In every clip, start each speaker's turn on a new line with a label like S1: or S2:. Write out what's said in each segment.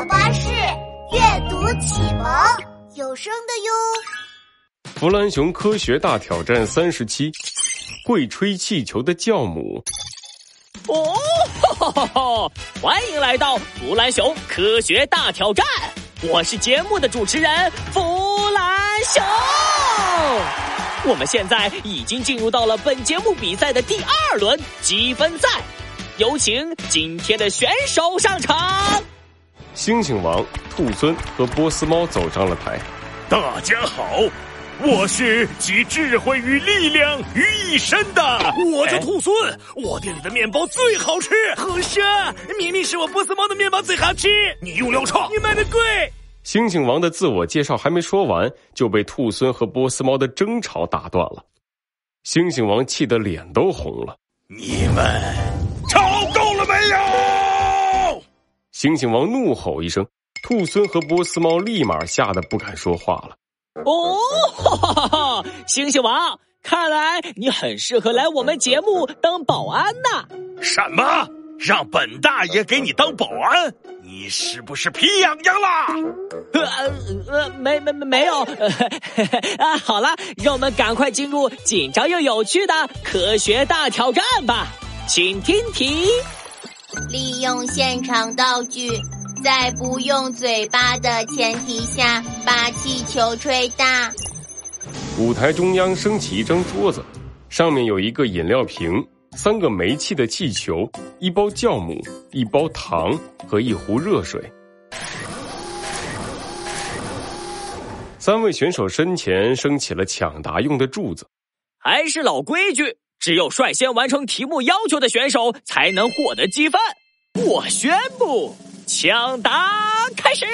S1: 宝巴士阅读启蒙有声的哟。
S2: 弗兰熊科学大挑战三十七，会吹气球的酵母。
S3: 哦，哈哈哈！欢迎来到弗兰熊科学大挑战，我是节目的主持人弗兰熊。我们现在已经进入到了本节目比赛的第二轮积分赛。有请今天的选手上场。
S2: 猩猩王、兔孙和波斯猫走上了台。
S4: 大家好，我是集智慧与力量于一身的，
S5: 我叫兔孙。我店里的面包最好吃。
S6: 胡说，明明是我波斯猫的面包最好吃。
S5: 你用料差，
S6: 你卖的贵。
S2: 猩猩王的自我介绍还没说完，就被兔孙和波斯猫的争吵打断了。猩猩王气得脸都红了。
S4: 你们。吵够了没有？
S2: 猩猩王怒吼一声，兔狲和波斯猫立马吓得不敢说话了。哦，
S3: 哈哈哈！猩猩王，看来你很适合来我们节目当保安呐。
S4: 什么？让本大爷给你当保安？你是不是皮痒痒啦？
S3: 呃呃，没没没没有。啊，好了，让我们赶快进入紧张又有趣的科学大挑战吧。请听题：
S1: 利用现场道具，在不用嘴巴的前提下，把气球吹大。
S2: 舞台中央升起一张桌子，上面有一个饮料瓶、三个煤气的气球、一包酵母、一包糖和一壶热水。三位选手身前升起了抢答用的柱子，
S3: 还是老规矩。只有率先完成题目要求的选手才能获得积分。我宣布，抢答开始。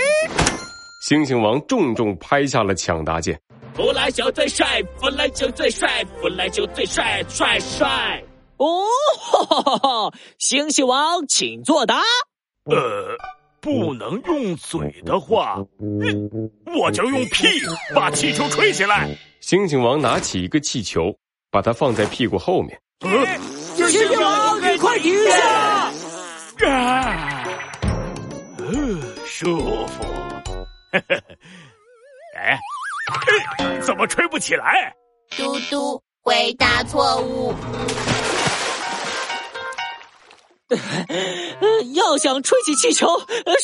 S2: 猩猩王重重拍下了抢答键。
S3: 弗兰熊最帅，弗兰熊最帅，弗兰熊最帅，帅帅。哦，哈哈哈猩猩王，请作答。
S4: 呃，不能用嘴的话，我就用屁把气球吹起来。
S2: 猩猩王拿起一个气球。把它放在屁股后面。
S6: 猩猩王，你快停下！啊，
S4: 舒服。哎，怎么吹不起来？
S1: 嘟嘟，回答错误。
S3: 要想吹起气球，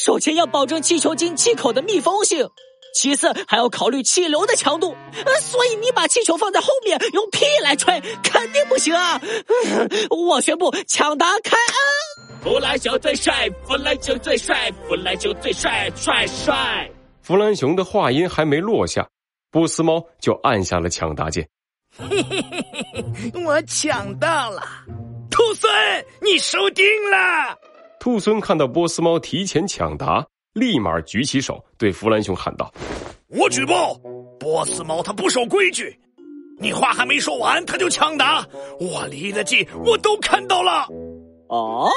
S3: 首先要保证气球进气口的密封性。其次还要考虑气流的强度，所以你把气球放在后面用屁来吹，肯定不行啊！我宣布抢答开恩。弗兰熊最帅，弗兰熊最帅，弗兰熊最帅，帅帅。
S2: 弗兰熊的话音还没落下，波斯猫就按下了抢答键。嘿嘿嘿
S6: 嘿嘿，我抢到了！
S5: 兔孙，你输定了！
S2: 兔孙看到波斯猫提前抢答。立马举起手对弗兰熊喊道：“
S4: 我举报波斯猫，它不守规矩！你话还没说完，他就抢答。我离得近，我都看到了。
S3: 哦，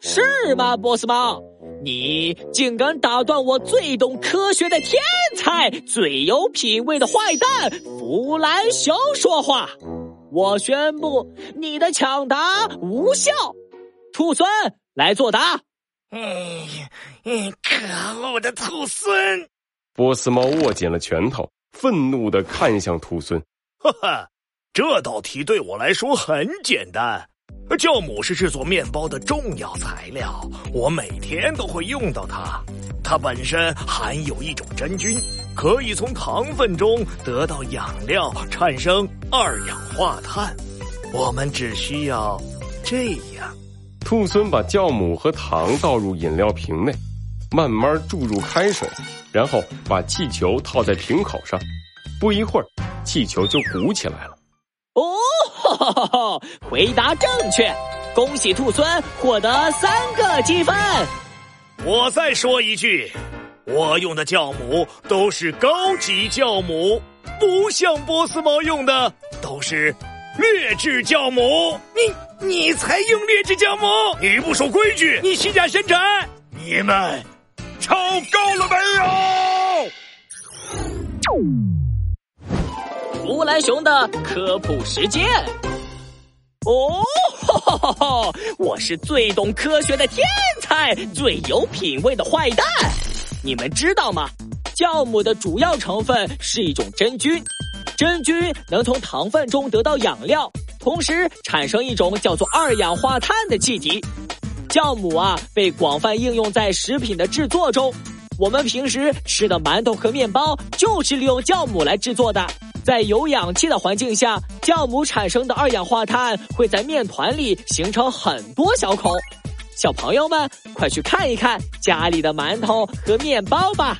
S3: 是吗，波斯猫？你竟敢打断我最懂科学的天才、最有品味的坏蛋弗兰熊说话！我宣布你的抢答无效。兔孙来作答。”
S5: 嗯嗯，可恶的兔孙！
S2: 波斯猫握紧了拳头，愤怒的看向兔孙。
S4: 哈哈，这道题对我来说很简单。酵母是制作面包的重要材料，我每天都会用到它。它本身含有一种真菌，可以从糖分中得到养料，产生二氧化碳。我们只需要这样。
S2: 兔孙把酵母和糖倒入饮料瓶内，慢慢注入开水，然后把气球套在瓶口上。不一会儿，气球就鼓起来了。哦，
S3: 回答正确，恭喜兔孙获得三个积分。
S4: 我再说一句，我用的酵母都是高级酵母，不像波斯猫用的都是。劣质酵母，
S5: 你你才用劣质酵母，
S4: 你不守规矩，
S5: 你虚假宣传，
S4: 你们吵够了没
S3: 有？弗兰熊的科普时间。哦，我是最懂科学的天才，最有品味的坏蛋。你们知道吗？酵母的主要成分是一种真菌，真菌能从糖分中得到养料，同时产生一种叫做二氧化碳的气体。酵母啊，被广泛应用在食品的制作中。我们平时吃的馒头和面包就是利用酵母来制作的。在有氧气的环境下，酵母产生的二氧化碳会在面团里形成很多小孔。小朋友们，快去看一看家里的馒头和面包吧。